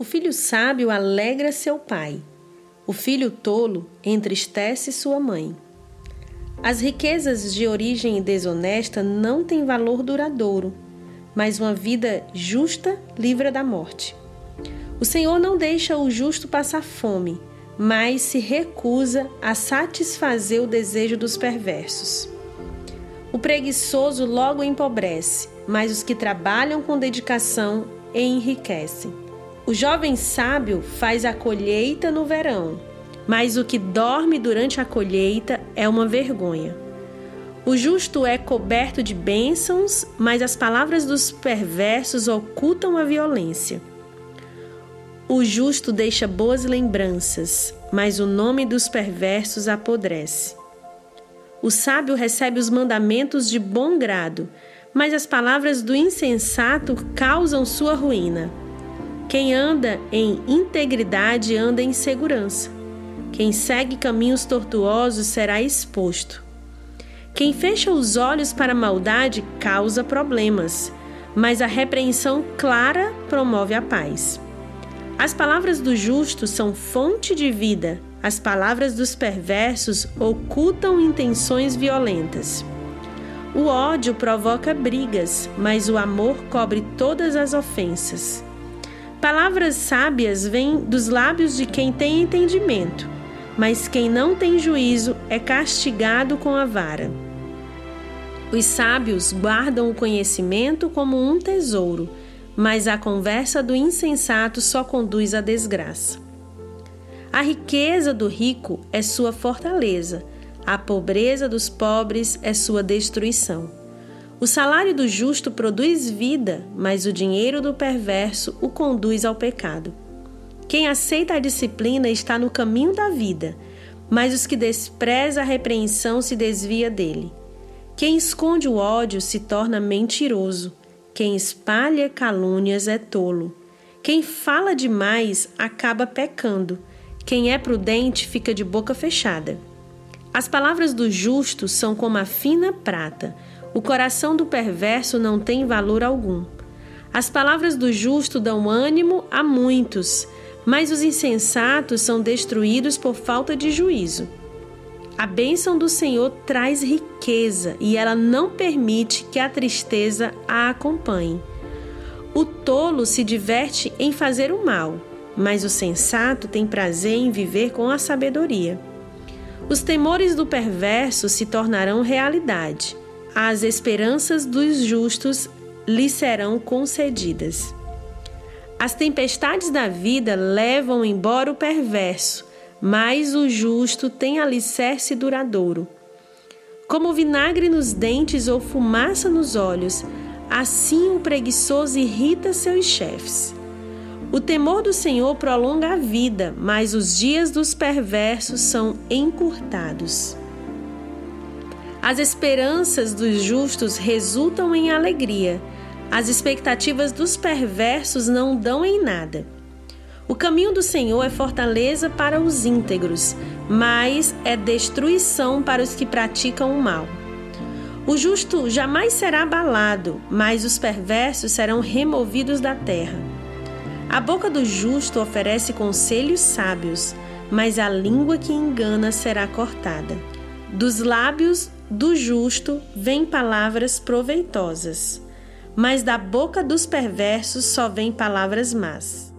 O filho sábio alegra seu pai. O filho tolo entristece sua mãe. As riquezas de origem desonesta não têm valor duradouro, mas uma vida justa livra da morte. O Senhor não deixa o justo passar fome, mas se recusa a satisfazer o desejo dos perversos. O preguiçoso logo empobrece, mas os que trabalham com dedicação enriquecem. O jovem sábio faz a colheita no verão, mas o que dorme durante a colheita é uma vergonha. O justo é coberto de bênçãos, mas as palavras dos perversos ocultam a violência. O justo deixa boas lembranças, mas o nome dos perversos apodrece. O sábio recebe os mandamentos de bom grado, mas as palavras do insensato causam sua ruína. Quem anda em integridade anda em segurança. Quem segue caminhos tortuosos será exposto. Quem fecha os olhos para a maldade causa problemas, mas a repreensão clara promove a paz. As palavras do justo são fonte de vida, as palavras dos perversos ocultam intenções violentas. O ódio provoca brigas, mas o amor cobre todas as ofensas. Palavras sábias vêm dos lábios de quem tem entendimento, mas quem não tem juízo é castigado com a vara. Os sábios guardam o conhecimento como um tesouro, mas a conversa do insensato só conduz à desgraça. A riqueza do rico é sua fortaleza, a pobreza dos pobres é sua destruição. O salário do justo produz vida, mas o dinheiro do perverso o conduz ao pecado. Quem aceita a disciplina está no caminho da vida, mas os que despreza a repreensão se desvia dele. Quem esconde o ódio se torna mentiroso. Quem espalha calúnias é tolo. Quem fala demais acaba pecando. Quem é prudente fica de boca fechada. As palavras do justo são como a fina prata o coração do perverso não tem valor algum. As palavras do justo dão ânimo a muitos, mas os insensatos são destruídos por falta de juízo. A bênção do Senhor traz riqueza e ela não permite que a tristeza a acompanhe. O tolo se diverte em fazer o mal, mas o sensato tem prazer em viver com a sabedoria. Os temores do perverso se tornarão realidade as esperanças dos justos lhe serão concedidas. As tempestades da vida levam embora o perverso, mas o justo tem alicerce duradouro. Como vinagre nos dentes ou fumaça nos olhos, assim o preguiçoso irrita seus chefes. O temor do Senhor prolonga a vida, mas os dias dos perversos são encurtados. As esperanças dos justos resultam em alegria, as expectativas dos perversos não dão em nada. O caminho do Senhor é fortaleza para os íntegros, mas é destruição para os que praticam o mal. O justo jamais será abalado, mas os perversos serão removidos da terra. A boca do justo oferece conselhos sábios, mas a língua que engana será cortada. Dos lábios do justo vêm palavras proveitosas, mas da boca dos perversos só vêm palavras más.